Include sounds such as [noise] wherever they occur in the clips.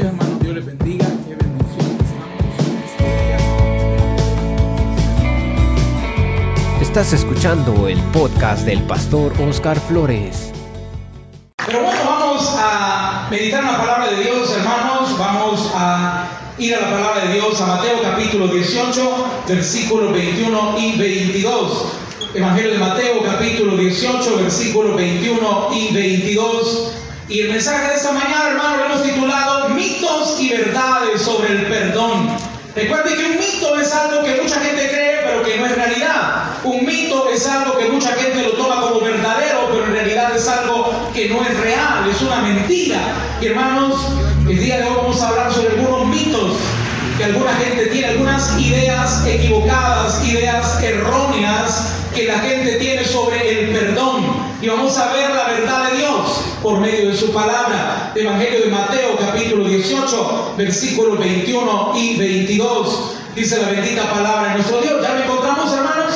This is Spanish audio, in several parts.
días, hermano. Dios les bendiga. Qué bendición este. Estás escuchando el podcast del pastor Oscar Flores. Pero bueno, vamos a meditar en la palabra de Dios, hermanos. Vamos a ir a la palabra de Dios, a Mateo capítulo 18, versículos 21 y 22. Evangelio de Mateo capítulo 18, versículos 21 y 22. Y el mensaje de esta mañana, hermano, lo hemos titulado Mitos y verdades sobre el perdón. Recuerde que un mito es algo que mucha gente cree, pero que no es realidad. Un mito es algo que mucha gente lo toma como verdadero, pero en realidad es algo que no es real, es una mentira. Y hermanos, el día de hoy vamos a hablar sobre algunos mitos que alguna gente tiene, algunas ideas equivocadas, ideas erróneas que la gente tiene sobre el perdón. Y vamos a ver la verdad por medio de su palabra. Evangelio de Mateo capítulo 18, versículos 21 y 22. Dice la bendita palabra de nuestro Dios. ¿Ya lo encontramos, hermanos?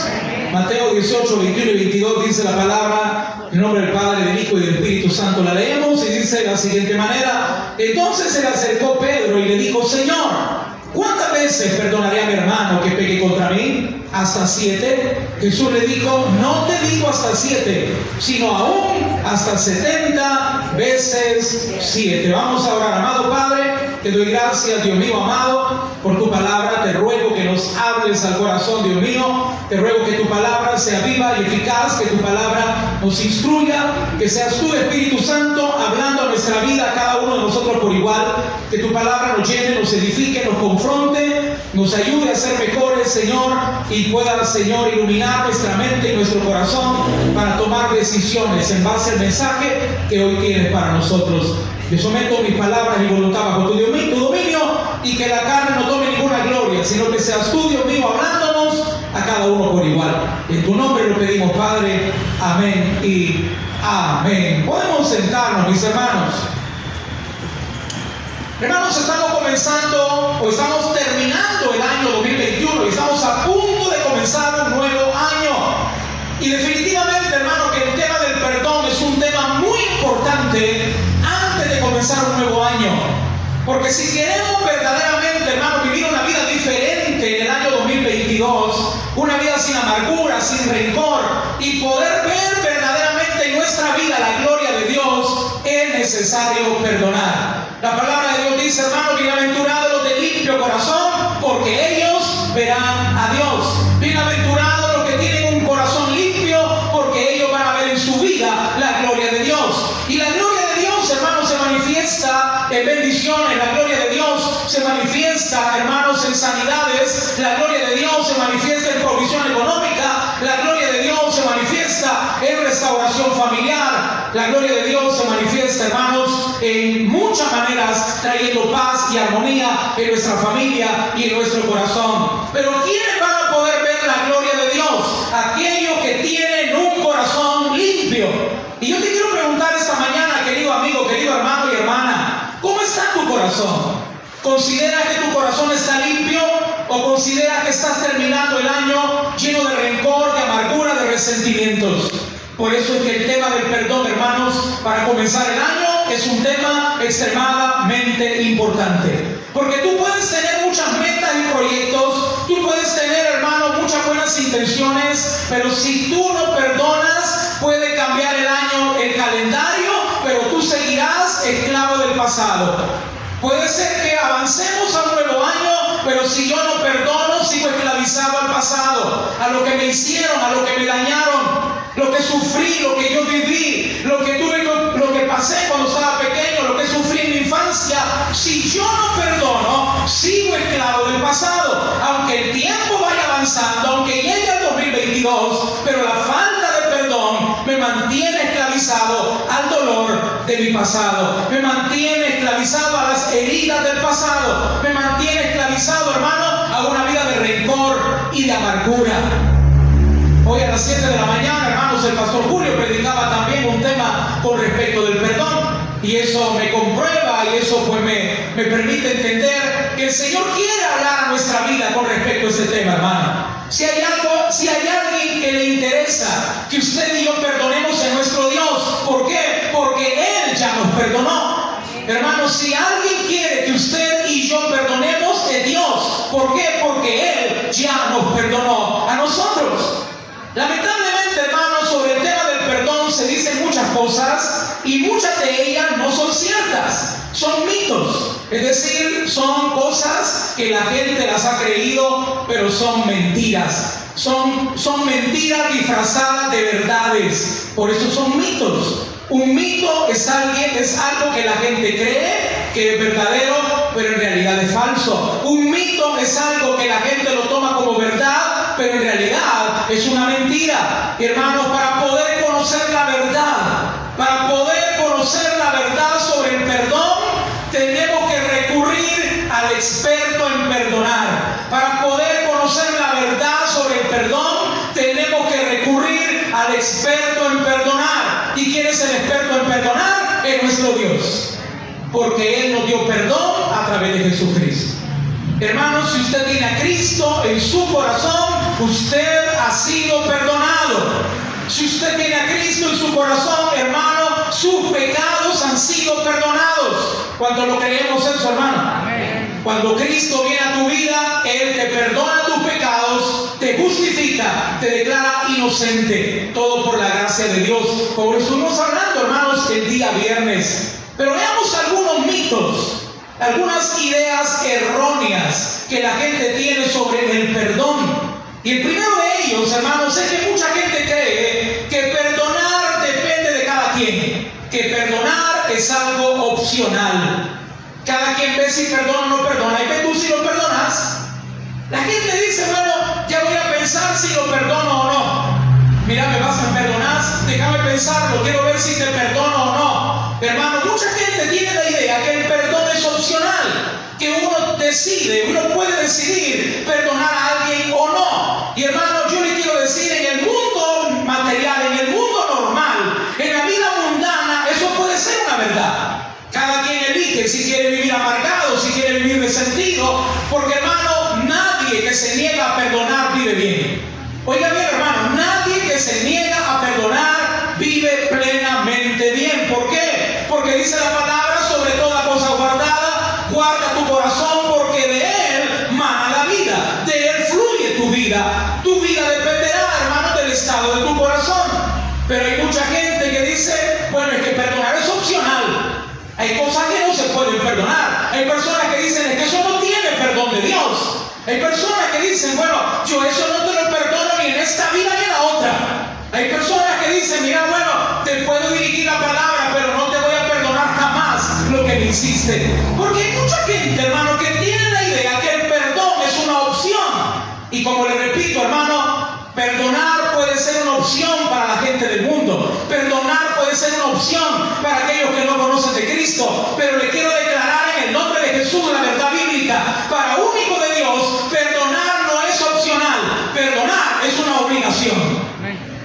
Mateo 18, 21 y 22 dice la palabra en nombre del Padre, del Hijo y del Espíritu Santo. La leemos y dice de la siguiente manera. Entonces se le acercó Pedro y le dijo, Señor, ¿Cuántas veces perdonaré a mi hermano que pegue contra mí? ¿Hasta siete? Jesús le dijo, no te digo hasta siete, sino aún hasta setenta veces siete. Vamos a orar, amado Padre, te doy gracias, Dios mío amado, por tu palabra. Te ruego que nos hables al corazón, Dios mío. Te ruego que tu palabra sea viva y eficaz, que tu palabra nos instruya, que seas tú, Espíritu Santo, hablando nuestra vida, a cada uno de nosotros por igual. Que tu palabra nos llene, nos edifique, nos confronte, nos ayude a ser mejores, Señor, y pueda, Señor, iluminar nuestra mente y nuestro corazón para tomar decisiones en base al mensaje que hoy tienes para nosotros. Te someto mis palabras y voluntad bajo tu dominio y que la carne no tome ninguna gloria, sino que seas tú, Dios mío, hablándonos a cada uno por igual. En tu nombre lo pedimos, Padre. Amén y amén. Podemos sentarnos, mis hermanos. Hermanos, estamos comenzando o estamos terminando el año 2021 y estamos a punto de comenzar un nuevo año. Y definitivamente, hermano, que el tema del perdón es un tema muy importante antes de comenzar un nuevo año. Porque si queremos verdaderamente, hermano, vivir una vida diferente en el año 2022, una vida sin amargura, sin rencor, y poder ver verdaderamente en nuestra vida la gloria necesario perdonar. La palabra de Dios dice, hermano, bienaventurados los de limpio corazón, porque ellos verán a Dios. Bienaventurados los que tienen un corazón limpio, porque ellos van a ver en su vida la gloria de Dios. Y la gloria de Dios, hermanos, se manifiesta en bendiciones, la gloria de Dios se manifiesta, hermanos, en sanidades, la gloria de Dios se manifiesta en provisión económica, la gloria de Dios se manifiesta en restauración familiar, la gloria de Dios se manifiesta, hermanos, en muchas maneras, trayendo paz y armonía en nuestra familia y en nuestro corazón. Pero ¿quiénes van a poder ver la gloria de Dios? Aquellos que tienen un corazón limpio. Y yo te quiero preguntar esta mañana, querido amigo, querido hermano y hermana, ¿cómo está tu corazón? ¿Consideras que tu corazón está limpio o consideras que estás terminando el año lleno de rencor, de amargura, de resentimientos? Por eso es que el tema del perdón, hermanos, para comenzar el año es un tema extremadamente importante. Porque tú puedes tener muchas metas y proyectos, tú puedes tener, hermano, muchas buenas intenciones, pero si tú no perdonas, puede cambiar el año, el calendario, pero tú seguirás esclavo del pasado. Puede ser que avancemos a un nuevo año, pero si yo no perdono, sigo esclavizado al pasado, a lo que me hicieron, a lo que me dañaron, lo que sufrí, lo que yo viví, lo que tuve, lo que pasé cuando estaba pequeño, lo que sufrí en mi infancia. Si yo no perdono, sigo esclavo del pasado, aunque el tiempo vaya avanzando, aunque llegue el 2022, pero la falta de perdón mantiene esclavizado al dolor de mi pasado, me mantiene esclavizado a las heridas del pasado, me mantiene esclavizado, hermano, a una vida de rencor y de amargura. Hoy a las 7 de la mañana, hermanos, el pastor Julio predicaba también un tema con respecto del perdón. Y eso me comprueba y eso pues me, me permite entender que el Señor quiere hablar a nuestra vida con respecto a ese tema, hermano. Si hay le interesa que usted y yo perdonemos a nuestro Dios, ¿por qué? Porque Él ya nos perdonó. Hermanos, si alguien quiere que usted y yo perdonemos, es Dios. ¿Por qué? Porque Él ya nos perdonó a nosotros. Lamentablemente, hermanos, sobre el tema del perdón se dicen muchas cosas y muchas de ellas no son ciertas, son mitos. Es decir, son cosas que la gente las ha creído, pero son mentiras. Son, son mentiras disfrazadas de verdades. Por eso son mitos. Un mito es, alguien, es algo que la gente cree que es verdadero, pero en realidad es falso. Un mito es algo que la gente lo toma como verdad, pero en realidad es una mentira. Hermanos, para poder conocer la verdad, para poder conocer la verdad sobre el perdón, tenemos que recurrir al experto en perdonar. Para poder conocer la verdad sobre el perdón, tenemos que recurrir al experto en perdonar. ¿Y quién es el experto en perdonar? Es nuestro Dios. Porque Él nos dio perdón a través de Jesucristo. Hermanos, si usted tiene a Cristo en su corazón, usted ha sido perdonado. Si usted tiene a Cristo en su corazón, hermano, sus pecados han sido perdonados. Cuando lo creemos eso, hermano. Cuando Cristo viene a tu vida, Él te perdona tus pecados, te declara inocente. Todo por la gracia de Dios. Como estuvimos hablando, hermanos, el día viernes. Pero veamos algunos mitos, algunas ideas erróneas que la gente tiene sobre el perdón. Y el primero de ellos, hermanos, es que mucha gente cree que perdonar depende de cada quien, que perdonar es algo opcional. Cada quien ve si perdona o no perdona. Y ve tú si lo perdonas. La gente dice, bueno, ya voy a pensar si lo perdono o no. Mira, me vas a perdonar, déjame pensarlo, quiero ver si te perdono o no. Hermano, mucha gente tiene la idea que el perdón es opcional, que uno decide, uno puede decidir perdonar a alguien o no. Y hermano, yo le quiero decir, en el mundo material, en el mundo normal, en la vida mundana, eso puede ser una verdad. Cada quien elige si quiere vivir amargado, si quiere vivir resentido, porque hermano, que se niega a perdonar vive bien. Oiga bien, hermano, nadie que se niega a perdonar vive plenamente bien. ¿Por qué? Porque dice la palabra sobre toda cosa guardada, guarda tu corazón porque de él mana la vida, de él fluye tu vida. Tu vida dependerá, hermano, del estado de tu corazón. Pero hay mucha gente que dice, bueno, es que perdonar es opcional. Hay cosas que no se pueden perdonar. Hay personas que dicen, es que eso no tiene perdón de Dios. Hay personas que dicen, bueno, yo eso no te lo perdono ni en esta vida ni en la otra. Hay personas que dicen, mira, bueno, te puedo dirigir la palabra, pero no te voy a perdonar jamás lo que me hiciste. Porque hay mucha gente, hermano, que tiene la idea que el perdón es una opción. Y como le repito, hermano, perdonar puede ser una opción para la gente del mundo. Perdonar ser una opción para aquellos que no conocen de Cristo. Pero le quiero declarar en el nombre de Jesús la verdad bíblica. Para único de Dios, perdonar no es opcional. Perdonar es una obligación.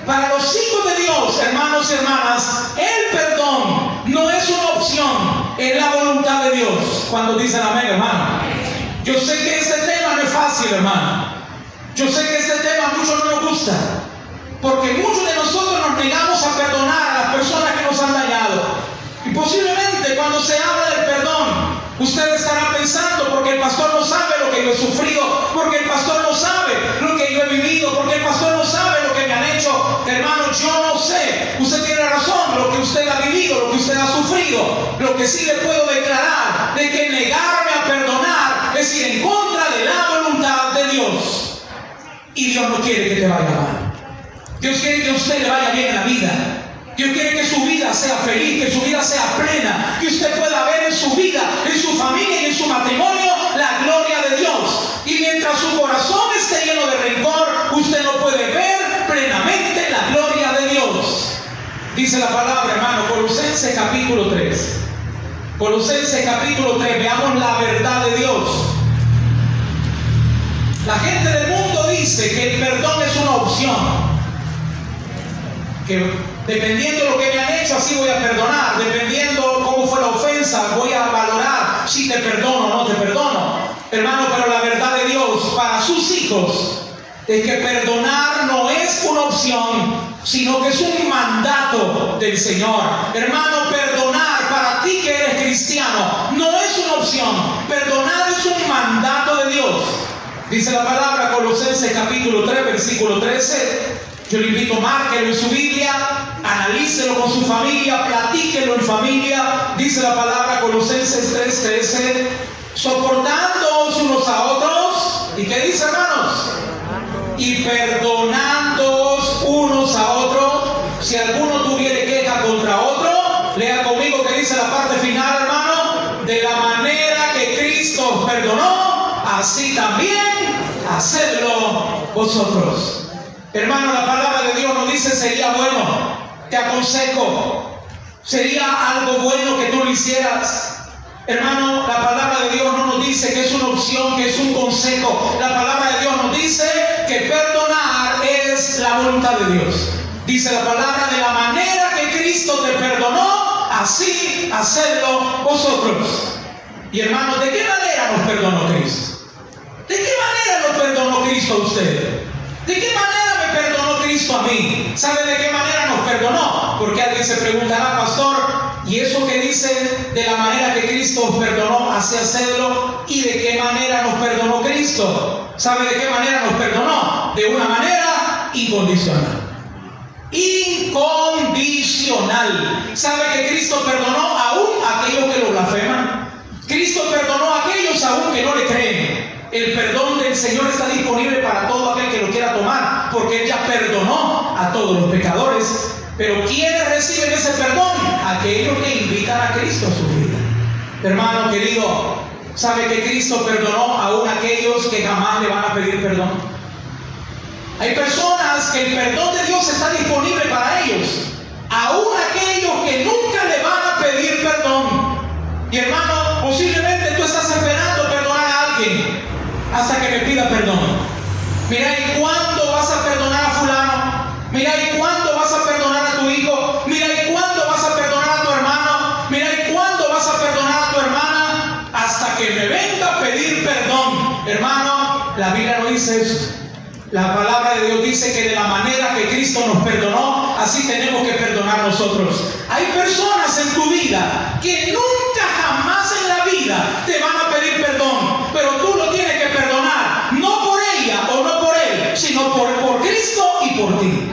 Para los hijos de Dios, hermanos y hermanas, el perdón no es una opción, es la voluntad de Dios. Cuando dicen amén, hermano. Yo sé que este tema no es fácil, hermano. Yo sé que este tema a muchos no nos gusta, porque muchos de nosotros nos negamos a perdonar a las personas que nos han dañado. Y posiblemente cuando se habla del perdón, usted estará pensando, porque el pastor no sabe lo que yo he sufrido, porque el pastor no sabe lo que yo he vivido, porque el pastor no sabe lo que me han hecho. Hermano, yo no sé. Usted tiene razón, lo que usted ha vivido, lo que usted ha sufrido. Lo que sí le puedo declarar de que negarme a perdonar es ir en contra de la voluntad de Dios. Y Dios no quiere que te vaya mal. Dios quiere que a usted le vaya bien en la vida. Dios quiere que su vida sea feliz, que su vida sea plena, que usted pueda ver en su vida, en su familia y en su matrimonio la gloria de Dios. Y mientras su corazón esté lleno de rencor, usted no puede ver plenamente la gloria de Dios. Dice la palabra, hermano, Colosenses capítulo 3. Colosenses capítulo 3, veamos la verdad de Dios. La gente del mundo dice que el perdón es una opción. Que dependiendo de lo que me han hecho, así voy a perdonar. Dependiendo cómo fue la ofensa, voy a valorar si te perdono o no te perdono. Hermano, pero la verdad de Dios para sus hijos es que perdonar no es una opción, sino que es un mandato del Señor. Hermano, perdonar para ti que eres cristiano. No es una opción. Perdonar es un mandato de Dios. Dice la palabra Colosenses capítulo 3, versículo 13. Yo le invito, márquelo en su Biblia, analícelo con su familia, platíquelo en familia. Dice la palabra Colosenses 3, 13. Soportándoos unos a otros. ¿Y qué dice, hermanos? Y perdonándoos unos a otros. Si alguno tuviere queja contra otro, lea conmigo que dice la parte final, hermano. De la manera que Cristo perdonó, así también hacedlo vosotros. Hermano, la palabra de Dios nos dice sería bueno, te aconsejo, sería algo bueno que tú lo hicieras. Hermano, la palabra de Dios no nos dice que es una opción, que es un consejo. La palabra de Dios nos dice que perdonar es la voluntad de Dios. Dice la palabra de la manera que Cristo te perdonó, así hacedlo vosotros. Y hermano, ¿de qué manera nos perdonó Cristo? ¿De qué manera nos perdonó Cristo a usted? ¿De qué manera ¿Sabe de qué manera nos perdonó? Porque alguien se preguntará, pastor, ¿y eso que dice de la manera que Cristo os perdonó, así hacerlo? ¿Y de qué manera nos perdonó Cristo? ¿Sabe de qué manera nos perdonó? De una manera incondicional. Incondicional. ¿Sabe que Cristo perdonó aún a aquellos que lo blasfeman? Cristo perdonó a aquellos aún que no le creen. El perdón del Señor está disponible para todo aquel que lo quiera tomar, porque Él ya perdonó a todos los pecadores. Pero ¿quiénes reciben ese perdón? Aquellos que invitan a Cristo a su vida. Hermano querido, ¿sabe que Cristo perdonó aún a aquellos que jamás le van a pedir perdón? Hay personas que el perdón de Dios está disponible para ellos, aún aquellos que nunca le van a pedir perdón. Y hermano, posiblemente tú estás esperando perdonar a alguien hasta que me pida perdón. Mira, ¿y cuándo vas a perdonar a fulano? Mira, ¿y cuándo vas a perdonar a tu hijo? Mira, ¿y cuándo vas a perdonar a tu hermano? Mira, ¿y cuándo vas a perdonar a tu hermana? Hasta que me venga a pedir perdón. Hermano, la Biblia no dice eso. La palabra de Dios dice que de la manera que Cristo nos perdonó, así tenemos que perdonar nosotros. Hay personas en tu vida que nunca jamás en la vida te van a pedir perdón, pero tú lo tienes que perdonar, no por ella o no por él, sino por, por Cristo y por ti.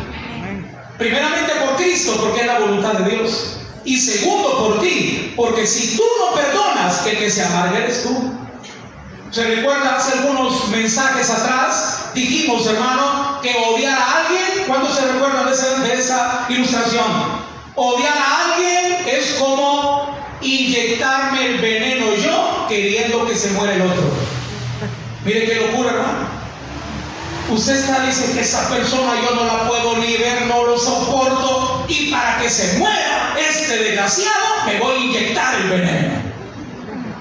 Primeramente por Cristo, porque es la voluntad de Dios. Y segundo por ti, porque si tú no perdonas, el que se amargue eres tú. ¿Se recuerda hace algunos mensajes atrás? Dijimos, hermano, que odiar a alguien, ¿cuándo se esa, de esa ilustración? Odiar a alguien es como inyectarme el veneno yo queriendo que se muera el otro. Mire qué locura, hermano. Usted está dice que esa persona yo no la puedo ni ver, no lo soporto y para que se muera este desgraciado me voy a inyectar el veneno.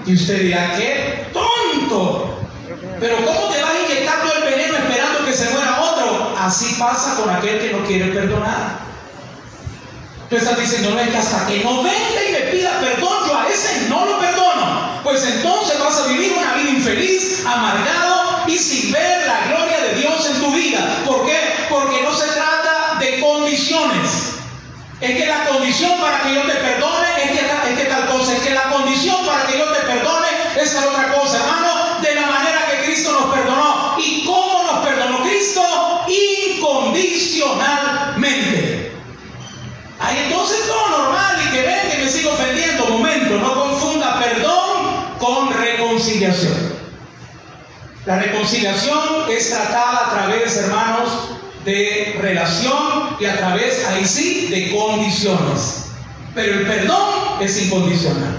Y usted dirá, qué tonto. Pero ¿cómo te vas a inyectar todo el veneno esperando que se muera otro? Así pasa con aquel que no quiere perdonar. Tú estás diciendo, no es que hasta que no venga y me pida perdón, yo a ese no lo perdono. Pues entonces vas a vivir una vida infeliz, amargado sin ver la gloria de Dios en tu vida. ¿Por qué? Porque no se trata de condiciones. Es que la condición para que yo te perdone es que, es que tal cosa. Es que la condición para que yo te perdone es tal otra cosa, hermano. De la manera que Cristo nos perdonó. ¿Y cómo nos perdonó Cristo? Incondicionalmente. Ahí entonces todo normal y que ven que me sigo ofendiendo. Momento, no confunda perdón con reconciliación. La reconciliación es tratada a través, hermanos, de relación y a través, ahí sí, de condiciones. Pero el perdón es incondicional.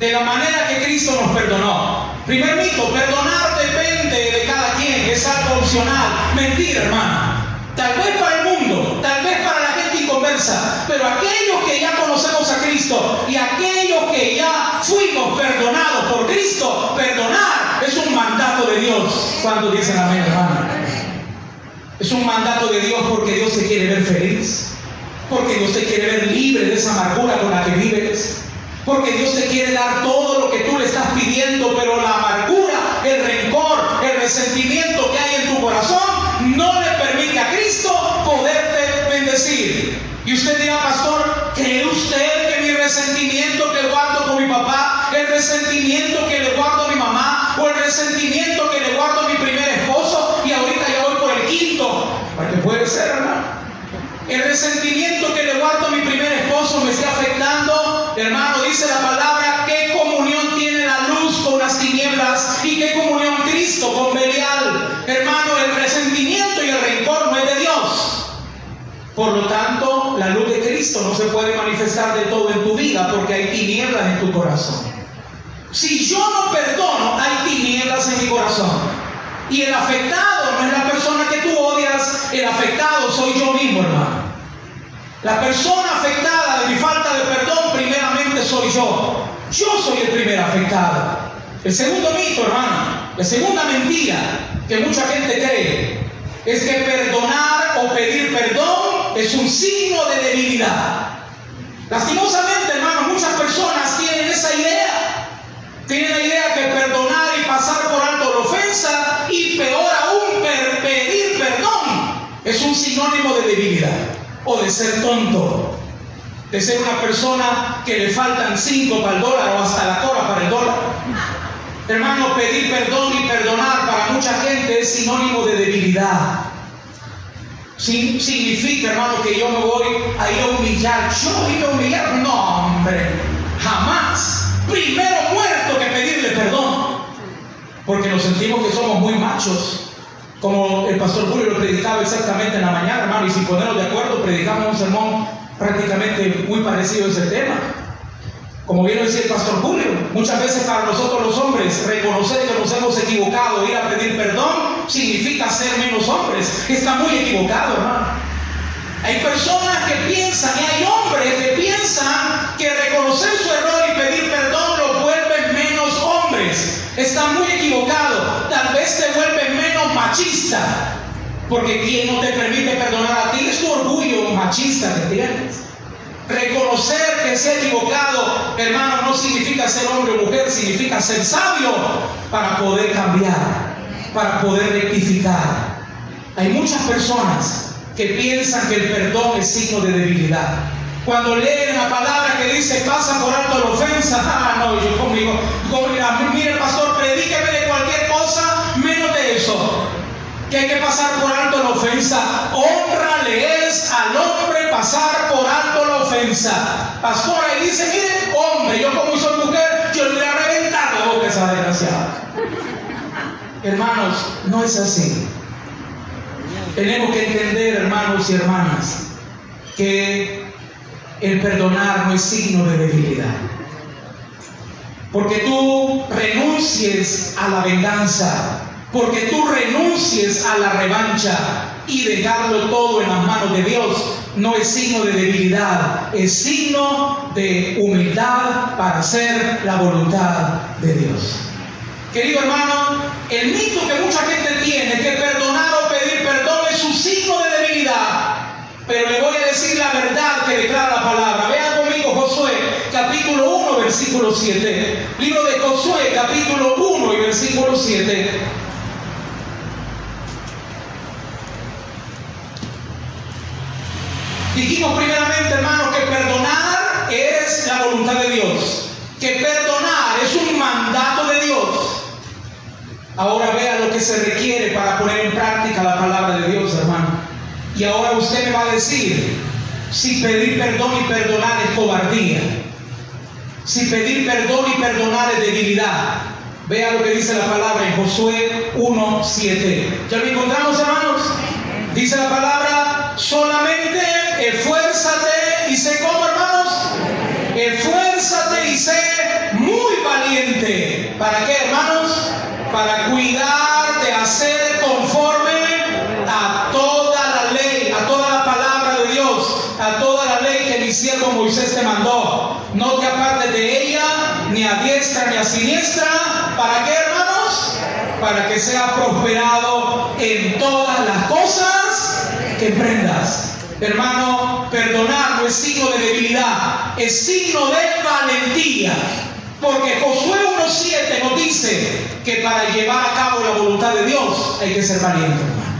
De la manera que Cristo nos perdonó. Primer mito, perdonar depende de cada quien, es algo opcional. Mentira, hermano. Tal vez para el mundo, tal vez para la gente inconversa, pero aquellos que ya conocemos a Cristo y aquellos que ya fuimos perdonados por Cristo, perdonar es un mandato de Dios. Cuando dicen amén, hermano? Es un mandato de Dios porque Dios te quiere ver feliz, porque Dios te quiere ver libre de esa amargura con la que vives, porque Dios te quiere dar todo lo que tú le estás pidiendo, pero la amargura, el rencor, el resentimiento que hay en tu corazón no le permite a Cristo poderte bendecir. Y usted dirá, pastor, ¿cree usted resentimiento que guardo con mi papá el resentimiento que le guardo a mi mamá o el resentimiento que le guardo a mi primer esposo y ahorita ya voy por el quinto. Porque puede ser, hermano. El resentimiento que le guardo a mi primer esposo me está afectando. Hermano, dice la palabra, ¿qué comunión tiene la luz con las tinieblas? ¿Y qué comunión Cristo con Belial? Hermano, el resentimiento y el rencor no es de Dios. Por lo tanto, la luz de Cristo no se puede manifestar de todo en tu vida porque hay tinieblas en tu corazón. Si yo no perdono, hay tinieblas en mi corazón. Y el afectado no es la persona que tú odias, el afectado soy yo mismo, hermano. La persona afectada de mi falta de perdón, primeramente soy yo. Yo soy el primer afectado. El segundo mito, hermano, la segunda mentira que mucha gente cree es que perdonar o pedir perdón es un signo de debilidad. Lastimosamente, hermano, muchas personas tienen esa idea. Tienen la idea que perdonar y pasar por alto la ofensa y peor aún pedir perdón es un sinónimo de debilidad o de ser tonto, de ser una persona que le faltan cinco para el dólar o hasta la cora para el dólar. Hermano, pedir perdón y perdonar para mucha gente es sinónimo de debilidad. Significa, hermano, que yo me voy a ir a humillar. Yo voy a humillar. No, hombre, jamás. Primero muerto que pedirle perdón. Porque nos sentimos que somos muy machos. Como el pastor Julio lo predicaba exactamente en la mañana, hermano, y sin ponernos de acuerdo, predicamos un sermón prácticamente muy parecido a ese tema. Como bien lo el pastor Julio, muchas veces para nosotros los hombres reconocer que nos hemos equivocado, ir a pedir perdón, significa ser menos hombres. Está muy equivocado, hermano. Hay personas que piensan y hay hombres que piensan que reconocer su error y pedir perdón los vuelve menos hombres. Está muy equivocado. Tal vez te vuelve menos machista. Porque quien no te permite perdonar a ti es tu orgullo machista que tienes. Reconocer que se ha equivocado, hermano, no significa ser hombre o mujer, significa ser sabio para poder cambiar, para poder rectificar. Hay muchas personas que piensan que el perdón es signo de debilidad. Cuando leen la palabra que dice pasa por alto la ofensa, [laughs] ah, no, yo conmigo, mire pastor, predíqueme de cualquier cosa menos de eso que hay que pasar por alto la ofensa. Honrale es al hombre pasar por alto la ofensa. Pastora, y dice, mire, hombre, yo como soy mujer, yo le voy a reventar la boca a esa desgraciada. Hermanos, no es así. Tenemos que entender, hermanos y hermanas, que el perdonar no es signo de debilidad. Porque tú renuncies a la venganza, porque tú renuncies a la revancha y dejarlo todo en las manos de Dios no es signo de debilidad, es signo de humildad para hacer la voluntad de Dios. Querido hermano, el mito que mucha gente tiene que perdonar o pedir perdón es un signo de debilidad. Pero le voy a decir la verdad que declara la palabra. Vean conmigo Josué, capítulo 1, versículo 7. Libro de Josué, capítulo 1 y versículo 7. Dijimos primeramente, hermanos, que perdonar es la voluntad de Dios. Que perdonar es un mandato de Dios. Ahora vea lo que se requiere para poner en práctica la palabra de Dios, hermano. Y ahora usted me va a decir si pedir perdón y perdonar es cobardía. Si pedir perdón y perdonar es debilidad. Vea lo que dice la palabra en Josué 1.7. ¿Ya lo encontramos, hermanos? Dice la palabra, solamente esfuérzate y sé cómo, hermanos. Esfuérzate y sé muy valiente. ¿Para qué, hermanos? Para cuidar de hacer conforme a toda la ley, a toda la palabra de Dios, a toda la ley que mi siervo Moisés te mandó. No te apartes de ella, ni a diestra ni a siniestra. ¿Para qué, hermanos? Para que sea prosperado en todas las cosas que emprendas. Hermano, perdonar no es signo de debilidad, es signo de valentía. Porque Josué 1.7 nos dice que para llevar a cabo la voluntad de Dios hay que ser valiente, hermano.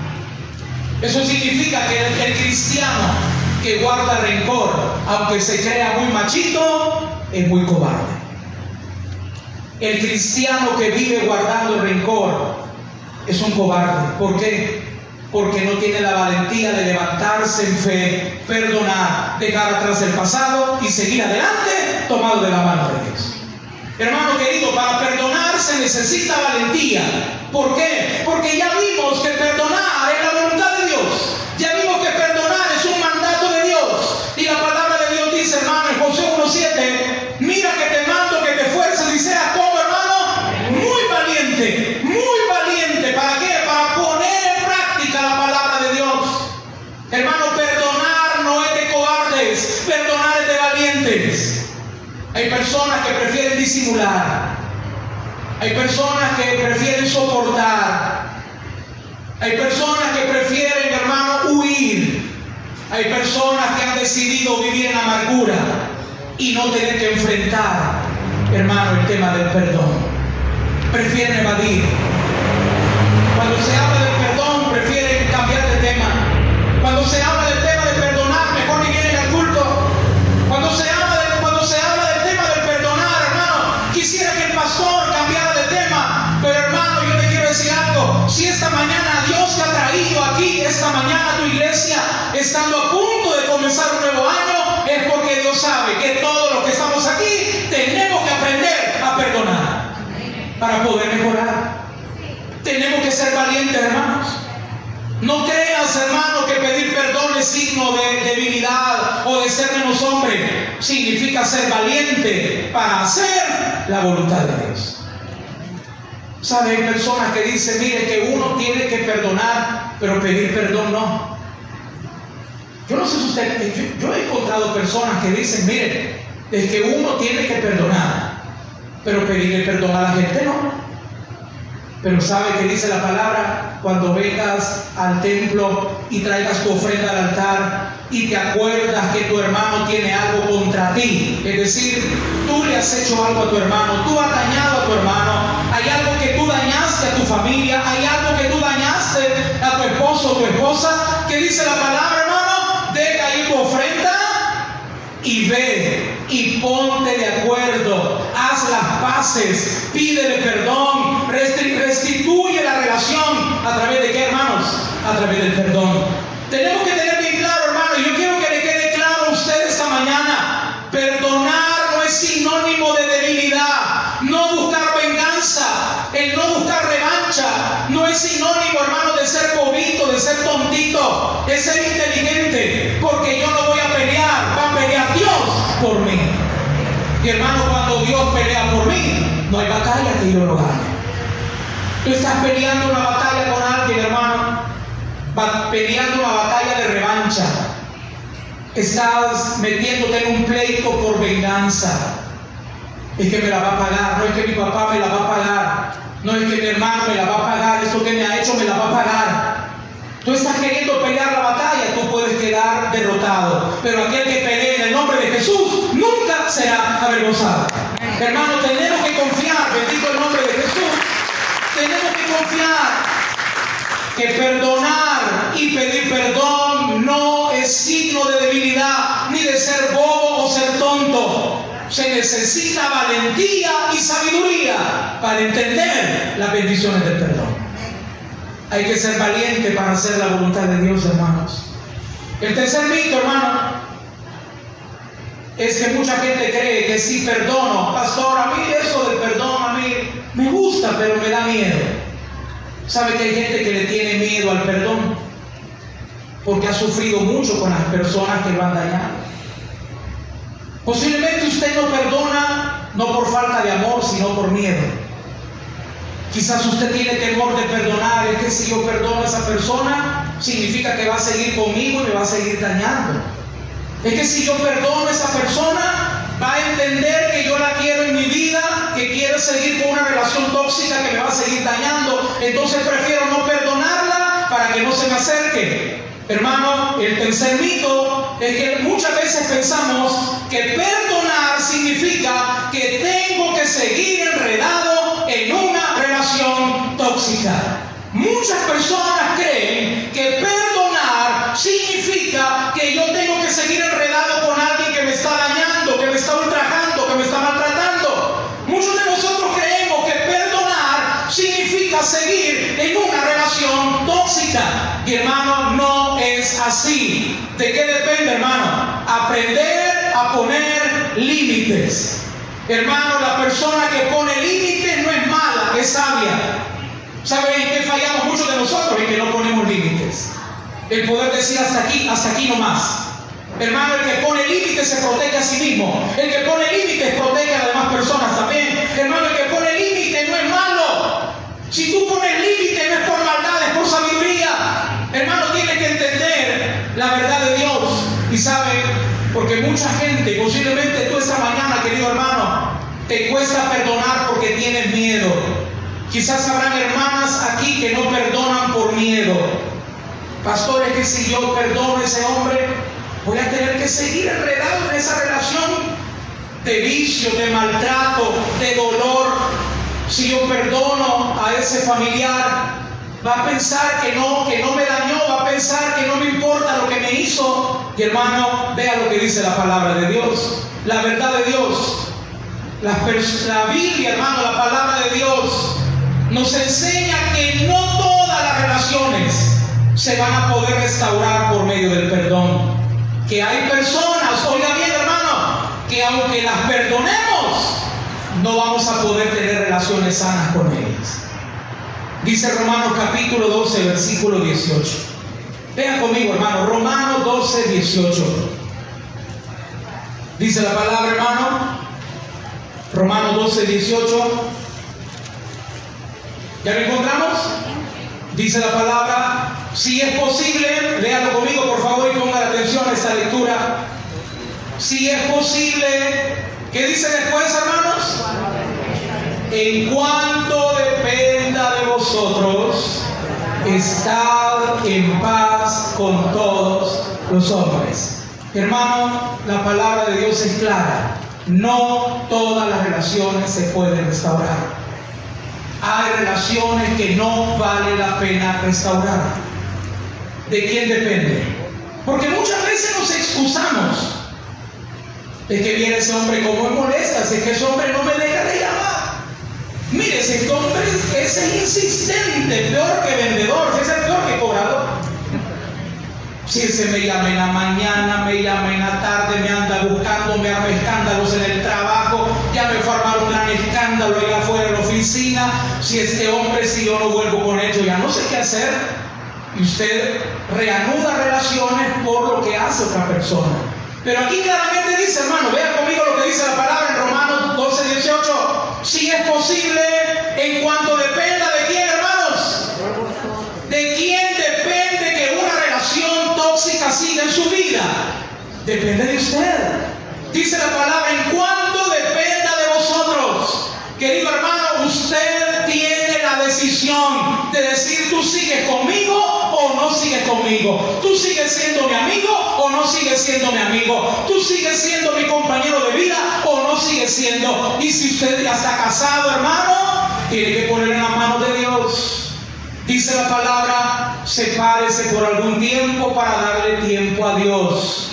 Eso significa que el, el cristiano que guarda rencor, aunque se crea muy machito, es muy cobarde. El cristiano que vive guardando rencor es un cobarde. ¿Por qué? Porque no tiene la valentía de levantarse en fe, perdonar, dejar atrás el pasado y seguir adelante tomado de la mano de Dios. Hermano querido, para perdonar se necesita valentía. ¿Por qué? Porque ya vimos que perdonar es la voluntad de Dios. Ya vimos que perdonar es un mandato de Dios. Y la palabra de Dios dice, hermano, en José 1.7, mira que te mando que te fuerces y seas como hermano, muy valiente, muy valiente. ¿Para qué? Para poner en práctica la palabra de Dios. Hermano, perdonar no es de cobardes, perdonar es de valientes. Hay personas que prefieren disimular. Hay personas que prefieren soportar. Hay personas que prefieren, hermano, huir. Hay personas que han decidido vivir en amargura y no tener que enfrentar, hermano, el tema del perdón. Prefieren evadir. Cuando se habla del perdón, prefieren cambiar de tema. Cuando se habla Si esta mañana Dios te ha traído aquí, esta mañana a tu iglesia, estando a punto de comenzar un nuevo año, es porque Dios sabe que todos los que estamos aquí tenemos que aprender a perdonar para poder mejorar. Tenemos que ser valientes, hermanos. No creas, hermano, que pedir perdón es signo de debilidad o de ser menos hombre. Significa ser valiente para hacer la voluntad de Dios. ¿Sabe? Hay personas que dicen, mire, que uno tiene que perdonar, pero pedir perdón no. Yo no sé si usted, yo, yo he encontrado personas que dicen, mire, es que uno tiene que perdonar, pero pedirle perdón a la gente no. Pero sabe que dice la palabra, cuando vengas al templo y traigas tu ofrenda al altar y te acuerdas que tu hermano tiene algo contra ti, es decir, tú le has hecho algo a tu hermano, tú has dañado a tu hermano, hay algo que tú dañaste a tu familia, hay algo que tú dañaste a tu esposo o tu esposa, que dice la palabra, hermano, deja ahí tu ofrenda y ve y ponte de acuerdo, haz las paces, pídele perdón, restituye la relación a través de qué hermanos? A través del perdón. Tenemos que tener bien claro, hermano, yo quiero que le quede claro a usted esta mañana, perdonar no es sinónimo de debilidad, no buscar venganza, el no buscar revancha, no es sinónimo, hermano, de ser bobito, de ser tontito, es inteligente, porque yo no voy a pelear, va a pelear Dios por mí. Y hermano, cuando Dios pelea por mí, no hay batalla que yo no gane. Tú estás peleando una batalla con alguien, hermano, va peleando una batalla de revancha. Estás metiéndote en un pleito por venganza. Es que me la va a pagar, no es que mi papá me la va a pagar, no es que mi hermano me la va a pagar, esto que me ha hecho me la va a pagar. Tú estás queriendo pelear la batalla, tú puedes quedar derrotado. Pero aquel que pelee en el nombre de Jesús nunca será avergonzado. Hermano, tenemos que confiar, bendito el nombre de Jesús. Tenemos que confiar que perdonar y pedir perdón no es signo de debilidad, ni de ser bobo o ser tonto. Se necesita valentía y sabiduría para entender las bendiciones del perdón. Hay que ser valiente para hacer la voluntad de Dios, hermanos. El tercer mito, hermano, es que mucha gente cree que si perdono, pastor, a mí eso del perdón, a mí me gusta, pero me da miedo. ¿Sabe que hay gente que le tiene miedo al perdón? Porque ha sufrido mucho con las personas que lo han dañado. Posiblemente usted no perdona no por falta de amor, sino por miedo. Quizás usted tiene temor de perdonar, es que si yo perdono a esa persona, significa que va a seguir conmigo y me va a seguir dañando. Es que si yo perdono a esa persona, va a entender que yo la quiero en mi vida, que quiero seguir con una relación tóxica que me va a seguir dañando. Entonces prefiero no perdonarla para que no se me acerque. Hermano, el tercer mito es que muchas veces pensamos que perdonar significa que tengo que seguir enredado en una tóxica. Muchas personas creen que perdonar significa que yo tengo que seguir enredado con alguien que me está dañando, que me está ultrajando, que me está maltratando. Muchos de nosotros creemos a seguir en una relación tóxica. Y hermano, no es así. ¿De qué depende, hermano? Aprender a poner límites. Hermano, la persona que pone límites no es mala, es sabia. ¿Saben en qué fallamos muchos de nosotros? En que no ponemos límites. El poder decir hasta aquí, hasta aquí no más. Hermano, el que pone límites se protege a sí mismo. El que pone límites protege a las demás personas también. Hermano, el que pone límites no es malo. Si tú pones límites no es por maldad, es por sabiduría. Hermano, tienes que entender la verdad de Dios. Y sabe, porque mucha gente, posiblemente tú esta mañana, querido hermano, te cuesta perdonar porque tienes miedo. Quizás habrán hermanas aquí que no perdonan por miedo. Pastores, que si yo perdono a ese hombre, voy a tener que seguir enredado en esa relación de vicio, de maltrato, de dolor. Si yo perdono a ese familiar, va a pensar que no, que no me dañó, va a pensar que no me importa lo que me hizo. Y hermano, vea lo que dice la palabra de Dios, la verdad de Dios. La, la Biblia, hermano, la palabra de Dios nos enseña que no todas las relaciones se van a poder restaurar por medio del perdón. Que hay personas, oiga bien hermano, que aunque las perdonemos, no vamos a poder tener relaciones sanas con ellas. Dice Romanos capítulo 12, versículo 18. Vean conmigo, hermano, Romanos 12, 18. Dice la palabra, hermano, Romanos 12, 18. ¿Ya lo encontramos? Dice la palabra, si es posible, léalo conmigo por favor y ponga atención a esta lectura. Si es posible, ¿qué dice después, hermanos? En cuanto de vosotros, estad en paz con todos los hombres. Hermano, la palabra de Dios es clara. No todas las relaciones se pueden restaurar hay relaciones que no vale la pena restaurar. ¿De quién depende? Porque muchas veces nos excusamos de que viene ese hombre como me molesta, es que ese hombre no me deja de llamar. Mire, ese hombre es insistente, peor que vendedor, es el peor que cobrador. Si ese me llama en la mañana, me llama en la tarde, me anda buscando, me arma escándalos en el trabajo, ya me fue un gran escándalo allá afuera en la oficina. Si este hombre, si yo no vuelvo con él, yo ya no sé qué hacer. Y usted reanuda relaciones por lo que hace otra persona. Pero aquí claramente dice, hermano, vea conmigo lo que dice la palabra en Romanos 12, 18. Si es posible, en cuanto dependa de quién, hermanos, de quién tóxica siga en su vida, depende de usted. Dice la palabra, en cuanto dependa de vosotros. Querido hermano, usted tiene la decisión de decir, tú sigues conmigo sigues conmigo. Tú sigues siendo mi amigo o no sigues siendo mi amigo. Tú sigues siendo mi compañero de vida o no sigues siendo. Y si usted ya está casado, hermano, tiene que poner en la mano de Dios. Dice la palabra, sepárese por algún tiempo para darle tiempo a Dios,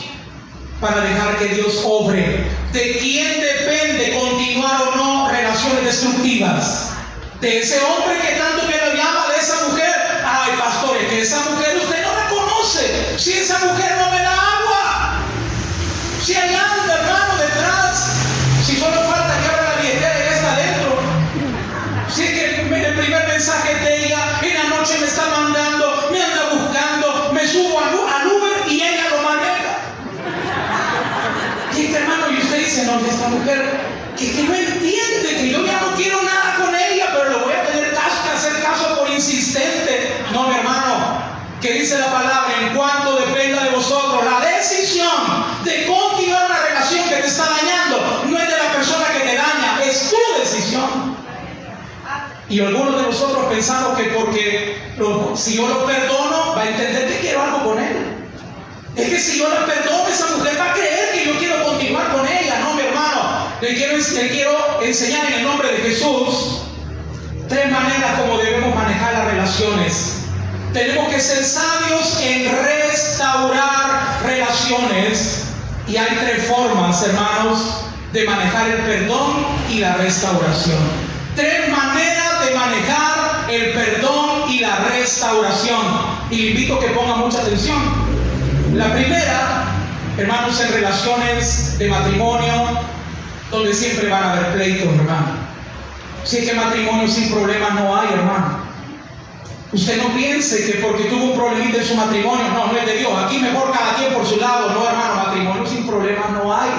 para dejar que Dios obre. ¿De quién depende continuar o no relaciones destructivas? De ese hombre que tanto que lo llama, de esa mujer. Ay, pastores, que esa mujer usted no la conoce. Si esa mujer no me da agua, si hay anda, hermano, detrás, si solo falta que abra la billetera y ya está adentro. Si es que el primer mensaje de ella me está mandando, me anda buscando, me subo al, Uber y ella lo maneja. Y este hermano, y usted dice, no, esta mujer que, que no entiende, que yo ya no quiero nada con ella, pero lo voy a tener que hacer caso insistente. No, mi hermano, que dice la palabra, en cuanto dependa de vosotros, la decisión de continuar una relación que te está dañando no es de la persona que te daña, es tu decisión. Y algunos de nosotros pensamos que porque si yo lo perdono, va a entender que quiero algo con él. Es que si yo lo perdono, esa mujer va a creer que yo quiero continuar con ella. No, mi hermano. Le quiero, le quiero enseñar en el nombre de Jesús tres maneras como debemos manejar las relaciones. Tenemos que ser sabios en restaurar relaciones. Y hay tres formas, hermanos, de manejar el perdón y la restauración. Tres maneras de manejar el perdón y la restauración. Y le invito a que ponga mucha atención. La primera, hermanos, en relaciones de matrimonio, donde siempre van a haber pleitos, hermano. Si es que matrimonio sin problemas no hay, hermano. Usted no piense que porque tuvo un problemita en su matrimonio, no, no es de Dios. Aquí mejor cada quien por su lado. No, hermano, matrimonio sin problemas no hay.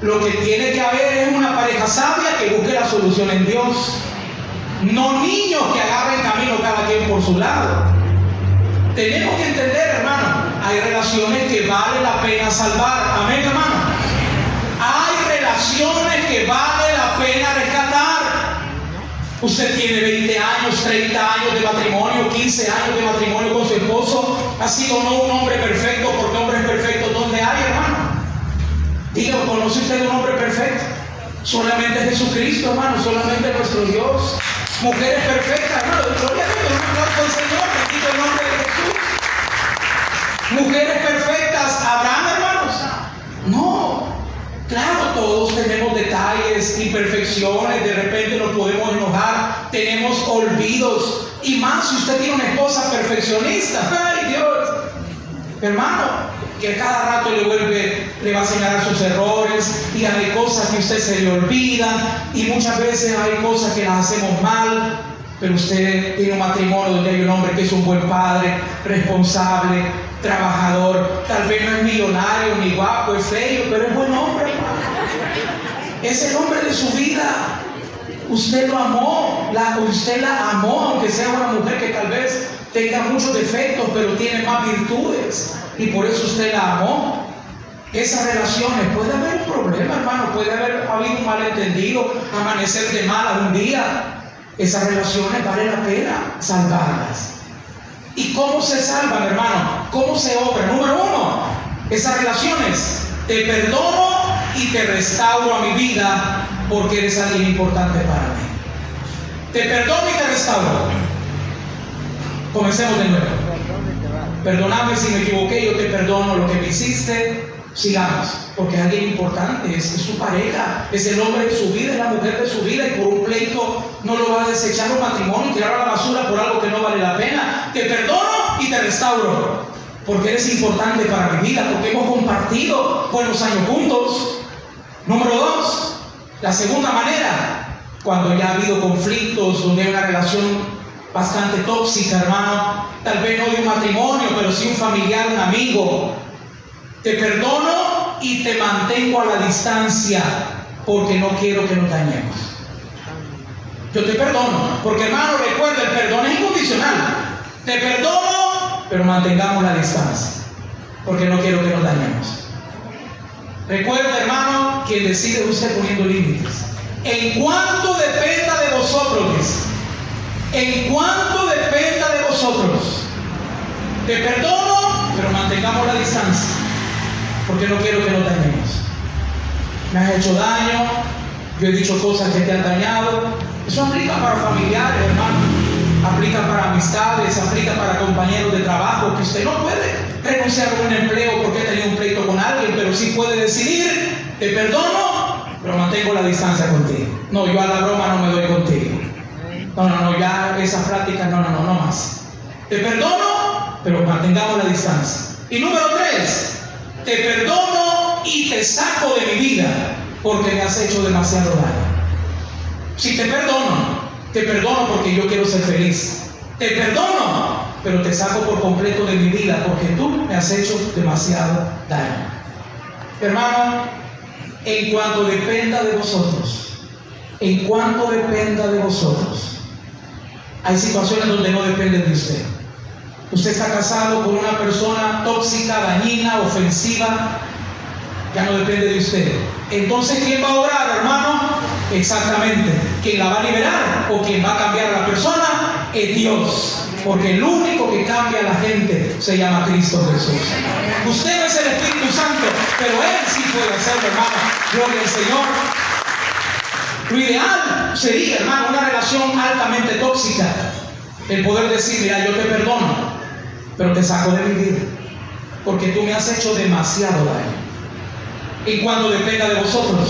Lo que tiene que haber es una pareja sabia que busque la solución en Dios. No niños que agarren camino cada quien por su lado. Tenemos que entender, hermano, hay relaciones que vale la pena salvar. Amén, hermano. Hay relaciones que vale la pena. Usted tiene 20 años, 30 años de matrimonio, 15 años de matrimonio con su esposo. Ha sido no un hombre perfecto, porque hombres perfectos, ¿dónde hay, hermano? Diga, ¿conoce usted un hombre perfecto? Solamente Jesucristo, hermano, solamente nuestro Dios. Mujeres perfectas, hermano, gloria a Dios, un Señor, bendito el nombre de Jesús. Mujeres perfectas, ¿habrán, hermanos? No, Claro, todos tenemos imperfecciones, de repente nos podemos enojar, tenemos olvidos. Y más si usted tiene una esposa perfeccionista. [laughs] ¡Ay, Dios! Hermano, que cada rato le vuelve, le va a señalar sus errores y hay cosas que usted se le olvidan y muchas veces hay cosas que las hacemos mal, pero usted tiene un matrimonio donde hay un hombre que es un buen padre, responsable, trabajador, tal vez no es millonario, ni guapo, es feo, pero es buen hombre. Es el hombre de su vida. Usted lo amó, la, usted la amó, aunque sea una mujer que tal vez tenga muchos defectos, pero tiene más virtudes. Y por eso usted la amó. Esas relaciones, puede haber un problema, hermano, puede haber habido un malentendido, amanecer de mal un día. Esas relaciones vale la pena salvarlas. ¿Y cómo se salvan, hermano? ¿Cómo se obra? Número uno, esas relaciones. Te perdono y te restauro a mi vida porque eres alguien importante para mí. Te perdono y te restauro. Comencemos de nuevo. Perdóname si me equivoqué, yo te perdono lo que me hiciste. Sigamos, porque es alguien importante, es, su pareja, es el hombre de su vida, es la mujer de su vida, y por un pleito no lo va a desechar un matrimonio tirar a la basura por algo que no vale la pena. Te perdono y te restauro, porque eres importante para mi vida, porque hemos compartido buenos años juntos. Número dos, la segunda manera, cuando ya ha habido conflictos, donde hay una relación bastante tóxica, hermano, tal vez no de un matrimonio, pero sí un familiar, un amigo. Te perdono y te mantengo a la distancia porque no quiero que nos dañemos. Yo te perdono, porque hermano, recuerda, el perdón es incondicional. Te perdono, pero mantengamos la distancia, porque no quiero que nos dañemos. Recuerda, hermano, que decide usted poniendo límites. En cuanto dependa de vosotros, en cuanto dependa de vosotros, te perdono, pero mantengamos la distancia, porque no quiero que nos dañemos. Me has hecho daño, yo he dicho cosas que te han dañado. Eso aplica para familiares, hermano. Aplica para amistades, aplica para compañeros de trabajo, que usted no puede renunciar a un empleo porque ha tenido un pleito con alguien, pero sí puede decidir, te perdono, pero mantengo la distancia contigo. No, yo a la broma no me doy contigo. No, no, no, ya esas prácticas, no, no, no, no más. Te perdono, pero mantengamos la distancia. Y número tres, te perdono y te saco de mi vida porque me has hecho demasiado daño. Si te perdono, te perdono porque yo quiero ser feliz. Te perdono, pero te saco por completo de mi vida porque tú me has hecho demasiado daño. Hermano, en cuanto dependa de vosotros, en cuanto dependa de vosotros, hay situaciones donde no dependen de usted. Usted está casado con una persona tóxica, dañina, ofensiva, ya no depende de usted. Entonces, ¿quién va a orar, hermano? Exactamente. ¿Quién la va a liberar o quién va a cambiar a la persona? Es Dios. Porque el único que cambia a la gente se llama Cristo Jesús. Usted es el Espíritu Santo, pero Él sí puede hacerlo, hermano. Gloria al Señor. Lo ideal sería, hermano, una relación altamente tóxica. El poder decir, mira, yo te perdono, pero te saco de mi vida. Porque tú me has hecho demasiado daño. Y cuando dependa de vosotros,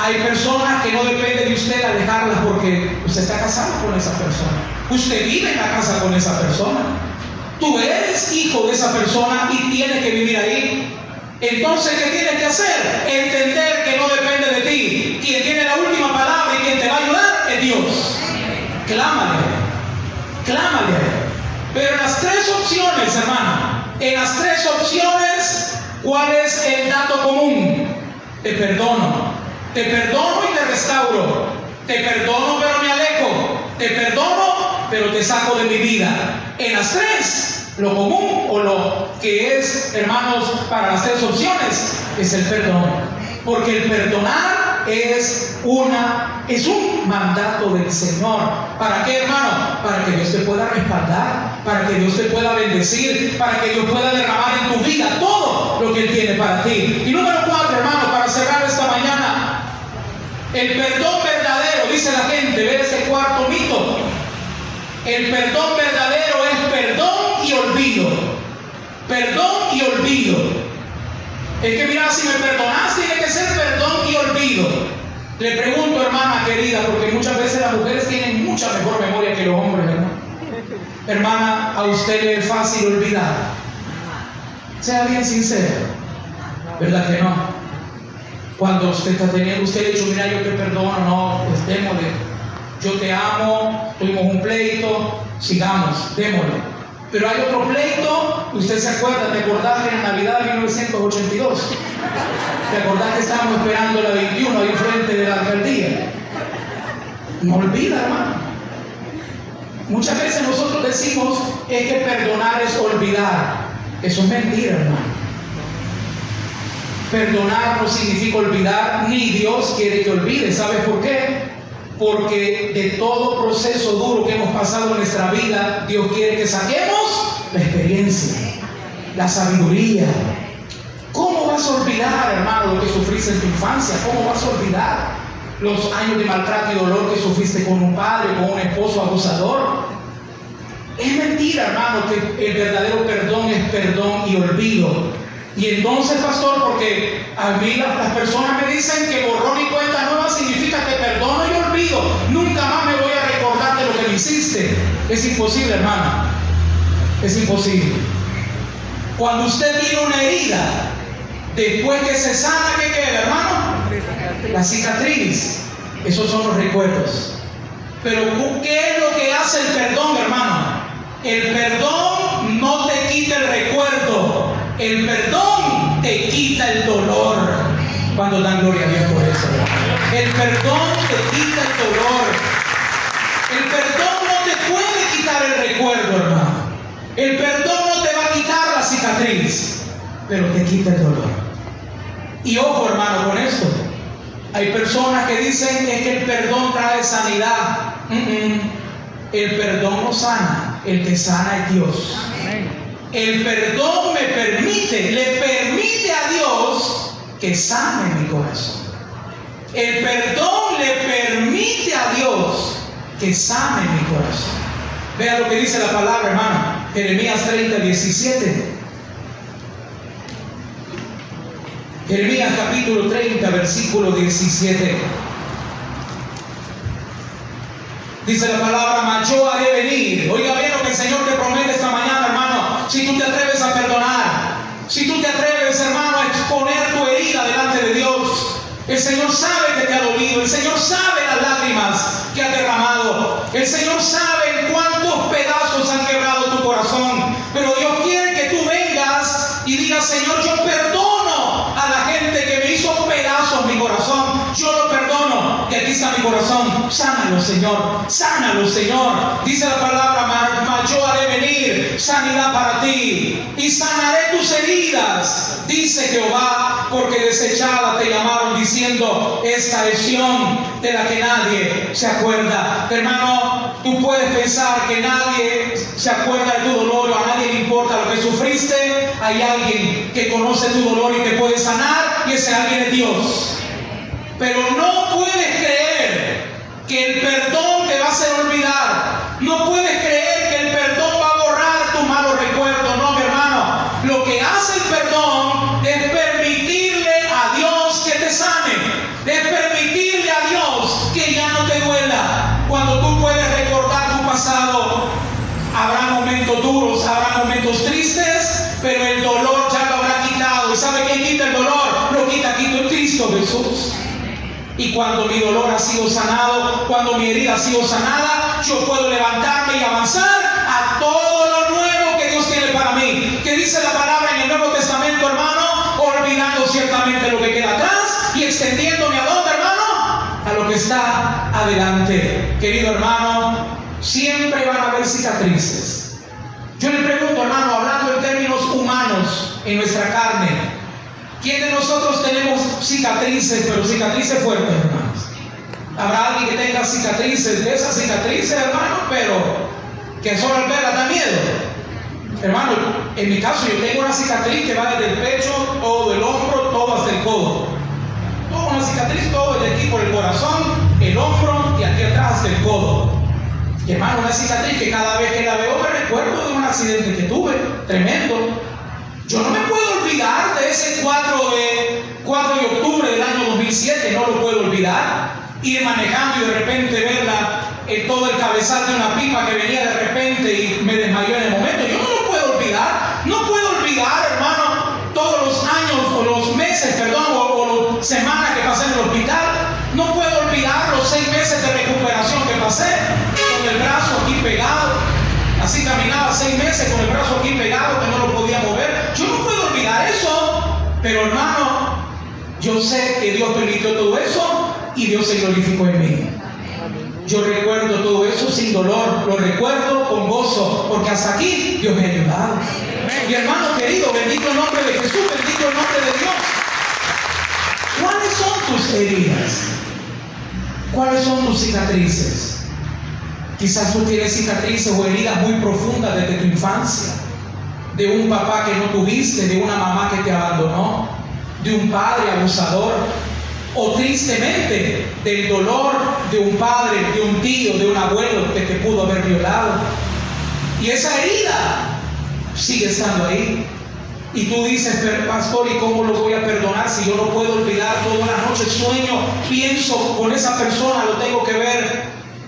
Hay personas que no depende de usted alejarlas porque usted está casado con esa persona. Usted vive en la casa con esa persona. Tú eres hijo de esa persona y tienes que vivir ahí. Entonces, ¿qué tienes que hacer? Entender que no depende de ti. Quien tiene la última palabra y quien te va a ayudar es Dios. Clámale. Clámale. Pero en las tres opciones, hermano, en las tres opciones, ¿cuál es el dato común? Te perdono. Te perdono y te restauro. Te perdono pero me alejo. Te perdono pero te saco de mi vida. En las tres lo común o lo que es, hermanos, para las tres opciones es el perdón. Porque el perdonar es una es un mandato del Señor. ¿Para qué, hermano? Para que Dios te pueda respaldar, para que Dios te pueda bendecir, para que Dios pueda derramar en tu vida todo lo que Él tiene para ti. Y número cuatro, hermano, para cerrar esta mañana, el perdón verdadero, dice la gente, ve ese cuarto mito. El perdón verdadero es perdón y olvido. Perdón y olvido. Es que mira, si me perdonas, tiene que ser perdón y olvido. Le pregunto, hermana querida, porque muchas veces las mujeres tienen mucha mejor memoria que los hombres, ¿verdad? Hermana, a usted le es fácil olvidar. Sea bien sincero. ¿Verdad que no? Cuando usted está teniendo, usted le dicho, mira, yo te perdono, no, démosle. Yo te amo, tuvimos un pleito, sigamos, démosle. Pero hay otro pleito, usted se acuerda, ¿te acordás que en Navidad de 1982? ¿Te acordás que estábamos esperando la 21 ahí frente de la alcaldía? No olvida, hermano. Muchas veces nosotros decimos es que perdonar es olvidar. Eso es mentira, hermano. Perdonar no significa olvidar, ni Dios quiere que olvide. ¿Sabes por qué? Porque de todo proceso duro que hemos pasado en nuestra vida, Dios quiere que saquemos la experiencia, la sabiduría. ¿Cómo vas a olvidar, hermano, lo que sufriste en tu infancia? ¿Cómo vas a olvidar los años de maltrato y dolor que sufriste con un padre, con un esposo abusador? Es mentira, hermano, que el verdadero perdón es perdón y olvido. Y entonces, pastor, porque a mí las, personas me dicen que borrón y cuenta nueva significa que perdono y olvido. Nunca más me voy a recordar de lo que me hiciste. Es imposible, hermano. Es imposible. Cuando usted tiene una herida, después que se sana, ¿qué queda, hermano? La cicatriz. Esos son los recuerdos. Pero ¿qué es lo que hace el perdón, hermano? El perdón no te quita el recuerdo. El perdón te quita el dolor. Cuando dan gloria a Dios por eso. El perdón te quita el dolor. El perdón el recuerdo, hermano. El perdón no te va a quitar la cicatriz, pero te quita el dolor. Y ojo, hermano, con esto. Hay personas que dicen que el perdón trae sanidad. El perdón no sana, el que sana es Dios. El perdón me permite, le permite a Dios que sane mi corazón. El perdón le permite a Dios que sane mi corazón. Vea lo que dice la palabra, hermano. Jeremías 30, 17. Jeremías capítulo 30, versículo 17. Dice la palabra, mas yo haré venir. Oiga bien lo que el Señor te promete esta mañana, hermano. Si tú te atreves a perdonar, si tú te atreves, hermano, a exponer tu herida delante de Dios, el Señor sabe que te ha dolido, el Señor sabe las lágrimas que ha derramado, el Señor sabe cuántos pedazos han quebrado tu corazón, pero Dios quiere que tú vengas y digas, Señor, yo corazón, sánalo, Señor, sánalo, Señor, dice la palabra, mas yo haré venir sanidad para ti y sanaré tus heridas, dice Jehová, porque desechada te llamaron diciendo, esta lesión de la que nadie se acuerda. Hermano, tú puedes pensar que nadie se acuerda de tu dolor a nadie le importa lo que sufriste. Hay alguien que conoce tu dolor y te puede sanar y ese alguien es Dios. Pero no puedes creer que el perdón te va a hacer olvidar. No puedes creer que el perdón va a borrar tu malos recuerdos. No, mi hermano. Lo que hace el perdón Y cuando mi dolor ha sido sanado, cuando mi herida ha sido sanada, yo puedo levantarme y avanzar a todo lo nuevo que Dios tiene para mí. Que dice la palabra en el Nuevo Testamento, hermano, olvidando ciertamente lo que queda atrás y extendiéndome a dónde, hermano, a lo que está adelante. Querido hermano, siempre van a haber cicatrices. Yo le pregunto, hermano, hablando en términos humanos, en nuestra carne, ¿quién de nosotros tenemos cicatrices, pero cicatrices fuertes, hermanos? Habrá alguien que tenga cicatrices, de esas cicatrices, hermano, pero que solo al verla da miedo. Hermano, en mi caso yo tengo una cicatriz que va desde el pecho, todo el hombro, todo hasta el codo. Toda una cicatriz, todo desde aquí por el corazón, el hombro y aquí atrás hasta el codo. Hermano, una cicatriz que cada vez que la veo me recuerdo de un accidente que tuve, tremendo. Yo no me puedo olvidar de ese 4 de, 4 de octubre del año 2007, no lo puedo olvidar. Ir manejando y de repente verla en todo el cabezal de una pipa que venía de repente y me desmayó en el momento. Yo no lo puedo olvidar. No puedo olvidar, hermano, todos los años o los meses, perdón, o, o las semanas que pasé en el hospital. No puedo olvidar los seis meses de recuperación que pasé con el brazo aquí pegado. Así caminaba seis meses con el brazo aquí pegado que no lo podía mover. Yo no puedo olvidar eso. Pero hermano, yo sé que Dios permitió todo eso y Dios se glorificó en mí. Yo recuerdo todo eso sin dolor, lo recuerdo con gozo, porque hasta aquí Dios me ha ayudado. Mi hermano querido, bendito el nombre de Jesús, bendito el nombre de Dios. ¿Cuáles son tus heridas? ¿Cuáles son tus cicatrices? Quizás tú tienes cicatrices o heridas muy profundas desde tu infancia, de un papá que no tuviste, de una mamá que te abandonó, de un padre abusador, o tristemente del dolor de un padre, de un tío, de un abuelo que te pudo haber violado. Y esa herida sigue estando ahí. Y tú dices, pastor, ¿y cómo lo voy a perdonar si yo no puedo olvidar toda la noche? Sueño, pienso con esa persona, lo tengo que ver.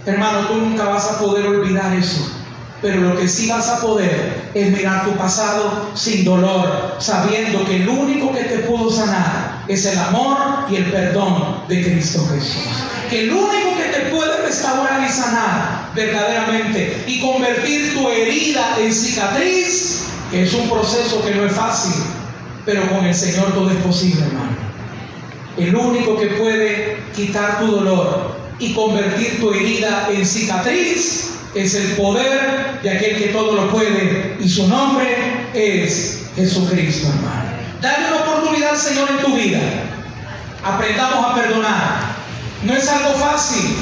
Hermano, tú nunca vas a poder olvidar eso. Pero lo que sí vas a poder es mirar tu pasado sin dolor, sabiendo que el único que te pudo sanar es el amor y el perdón de Cristo Jesús. Que el único que te puede restaurar y sanar verdaderamente y convertir tu herida en cicatriz, que es un proceso que no es fácil, pero con el Señor todo es posible, hermano. El único que puede quitar tu dolor y convertir tu herida en cicatriz es el poder de aquel que todo lo puede y su nombre es Jesucristo, hermano. Dale una oportunidad, Señor, en tu vida. Aprendamos a perdonar. No es algo fácil,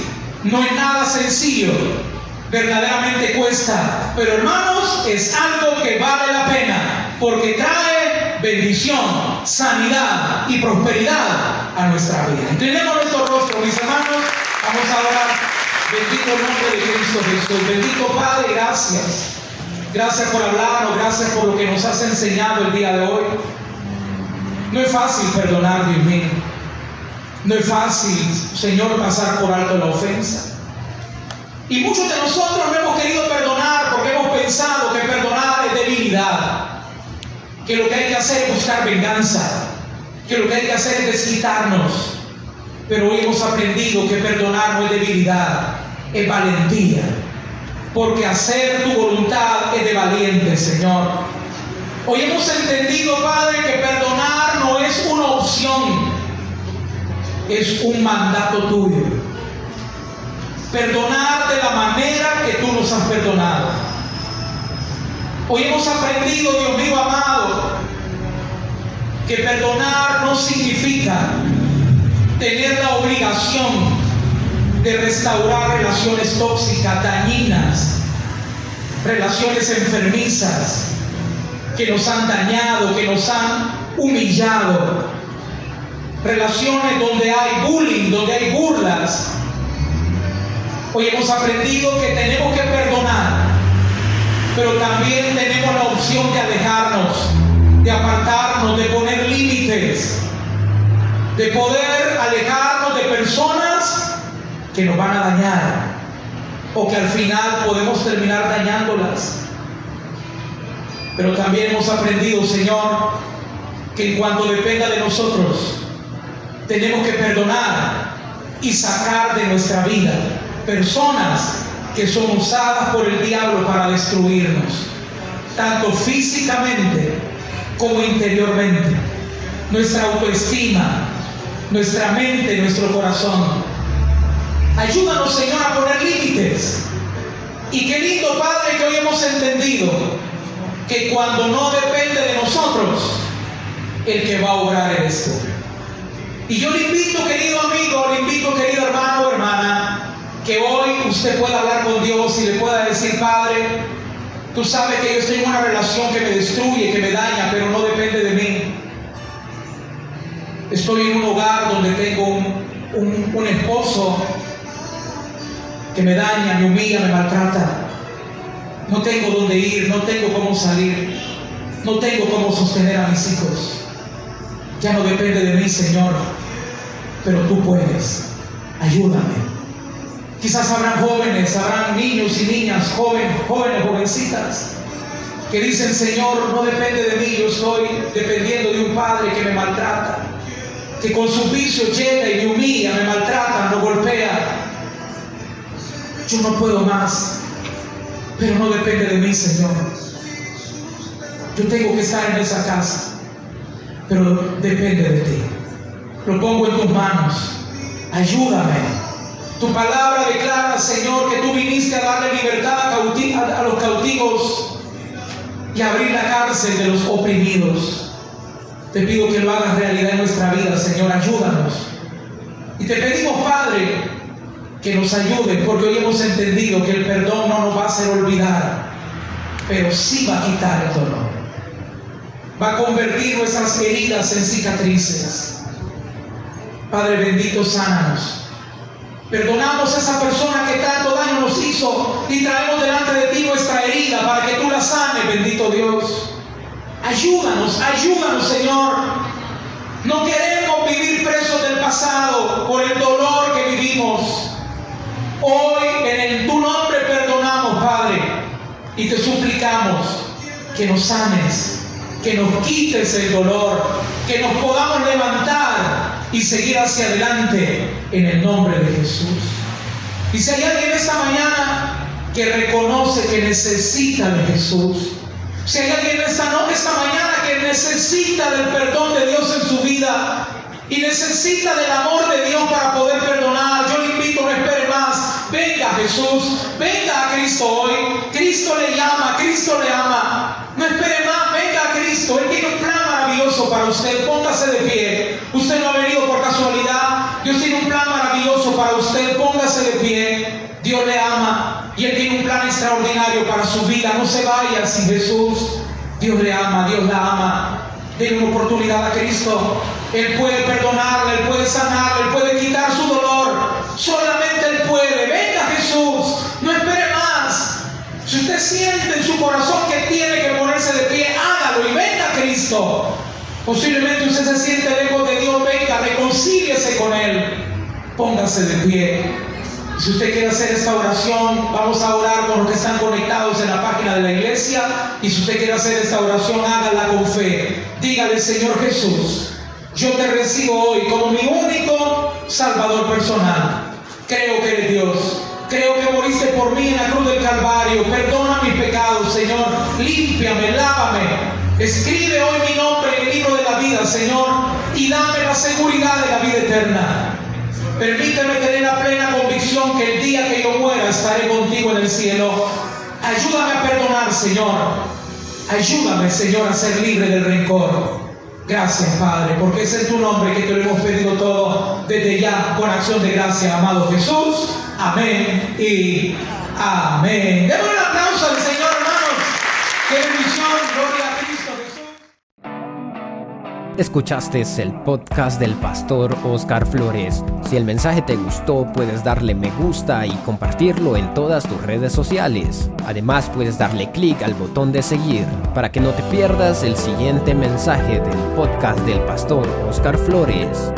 no es nada sencillo. Verdaderamente cuesta. Pero hermanos, es algo que vale la pena porque trae bendición, sanidad y prosperidad a nuestra vida. Inclinemos nuestro rostro, mis hermanos. Vamos a orar. Bendito nombre de Cristo Jesús. Bendito Padre, gracias. Gracias por hablarnos, gracias por lo que nos has enseñado el día de hoy. No es fácil perdonar, Dios mío. No es fácil, Señor, pasar por alto la ofensa. Y muchos de nosotros no hemos querido perdonar porque hemos pensado que perdonar es debilidad. Que lo que hay que hacer es buscar venganza. Que lo que hay que hacer es desquitarnos. Pero hoy hemos aprendido que perdonar no es debilidad, es valentía. Porque hacer tu voluntad es de valiente, Señor. Hoy hemos entendido, Padre, que perdonar no es una opción, es un mandato tuyo. Perdonar de la manera que tú nos has perdonado. Hoy hemos aprendido, Dios mío amado, que perdonar no significa tener la obligación de restaurar relaciones tóxicas, dañinas, relaciones enfermizas que nos han dañado, que nos han humillado, relaciones donde hay bullying, donde hay burlas. Hoy hemos aprendido que tenemos que perdonar, pero también tenemos la opción de alejarnos, de apartarnos, de poner límites de poder alejarnos de personas que nos van a dañar o que al final podemos terminar dañándolas. Pero también hemos aprendido, Señor, que en cuanto dependa de nosotros, tenemos que perdonar y sacar de nuestra vida personas que son usadas por el diablo para destruirnos, tanto físicamente como interiormente. Nuestra autoestima, nuestra mente, nuestro corazón. Ayúdanos, Señor, a poner límites. Y qué lindo, Padre, que hoy hemos entendido que cuando no depende de nosotros, el que va a obrar eres tú. Y yo le invito, querido amigo, le invito, querido hermano o hermana, que hoy usted pueda hablar con Dios y le pueda decir, Padre, tú sabes que yo estoy en una relación que me destruye, que me daña, pero no depende de mí. Estoy en un hogar donde tengo un esposo que me daña, me humilla, me maltrata. No tengo dónde ir, no tengo cómo salir, no tengo cómo sostener a mis hijos. Ya no depende de mí, Señor, pero tú puedes. Ayúdame. Quizás habrán jóvenes, habrán niños y niñas, jóvenes, jóvenes, jovencitas, que dicen, Señor, no depende de mí, yo estoy dependiendo de un padre que me maltrata, que con su vicio llega y me humilla, me maltrata, me golpea. Yo no puedo más, pero no depende de mí, Señor. Yo tengo que estar en esa casa, pero depende de ti. Lo pongo en tus manos. Ayúdame. Tu palabra declara, Señor, que tú viniste a darle libertad a, los cautivos y abrir la cárcel de los oprimidos. Te pido que lo hagas realidad en nuestra vida, Señor. Ayúdanos. Y te pedimos, Padre, que nos ayude, porque hoy hemos entendido que el perdón no nos va a hacer olvidar, pero sí va a quitar el dolor. Va a convertir nuestras heridas en cicatrices. Padre bendito, sánanos. Perdonamos a esa persona que tanto daño nos hizo y traemos delante de ti nuestra herida para que tú la sanes, bendito Dios. Ayúdanos, ayúdanos, Señor. No queremos vivir presos del pasado por el dolor que vivimos. Hoy en el, tu nombre perdonamos, Padre, y te suplicamos que nos sanes, que nos quites el dolor, que nos podamos levantar y seguir hacia adelante en el nombre de Jesús. Y si hay alguien esta mañana que reconoce que necesita de Jesús, si hay alguien esta, esta mañana que necesita del perdón de Dios en su vida y necesita del amor de Dios para poder perdonar, yo le invito, no espere más, venga Jesús, venga a Cristo hoy, Cristo le llama, Cristo le ama, no espere más, venga a Cristo, Él tiene un plan maravilloso para usted, póngase de pie, usted no ha venido por casualidad, Dios tiene un plan maravilloso para usted, póngase de pie, Dios le ama y Él tiene un plan extraordinario para su vida, no se vaya sin Jesús, Dios le ama, Dios la ama, denle una oportunidad a Cristo, Él puede perdonarle, Él puede sanarle, Él puede quitar su dolor, solamente Él puede, venga Jesús, no espere más, si usted siente en su corazón que tiene que ponerse de pie, hágalo y venga a Cristo. Posiblemente usted se siente lejos de Dios, venga, reconcíliese con Él. Póngase de pie. Si usted quiere hacer esta oración, vamos a orar con los que están conectados en la página de la iglesia. Y si usted quiere hacer esta oración, hágala con fe. Dígale, Señor Jesús, yo te recibo hoy como mi único Salvador personal. Creo que eres Dios Creo que moriste por mí en la cruz del Calvario. Perdona mis pecados, Señor. Límpiame, lávame. Escribe hoy mi nombre en el libro de la vida, Señor, y dame la seguridad de la vida eterna. Permíteme tener la plena convicción que el día que yo muera estaré contigo en el cielo. Ayúdame a perdonar, Señor. Ayúdame, Señor, a ser libre del rencor. Gracias, Padre, porque es en tu nombre que te lo hemos pedido todo desde ya con acción de gracia, amado Jesús. Amén y amén. Demos un aplauso al Señor, hermanos. Qué bendición, gloria a Cristo Jesús. Escuchaste el podcast del pastor Oscar Flores. Si el mensaje te gustó, puedes darle me gusta y compartirlo en todas tus redes sociales. Además, puedes darle clic al botón de seguir para que no te pierdas el siguiente mensaje del podcast del pastor Oscar Flores.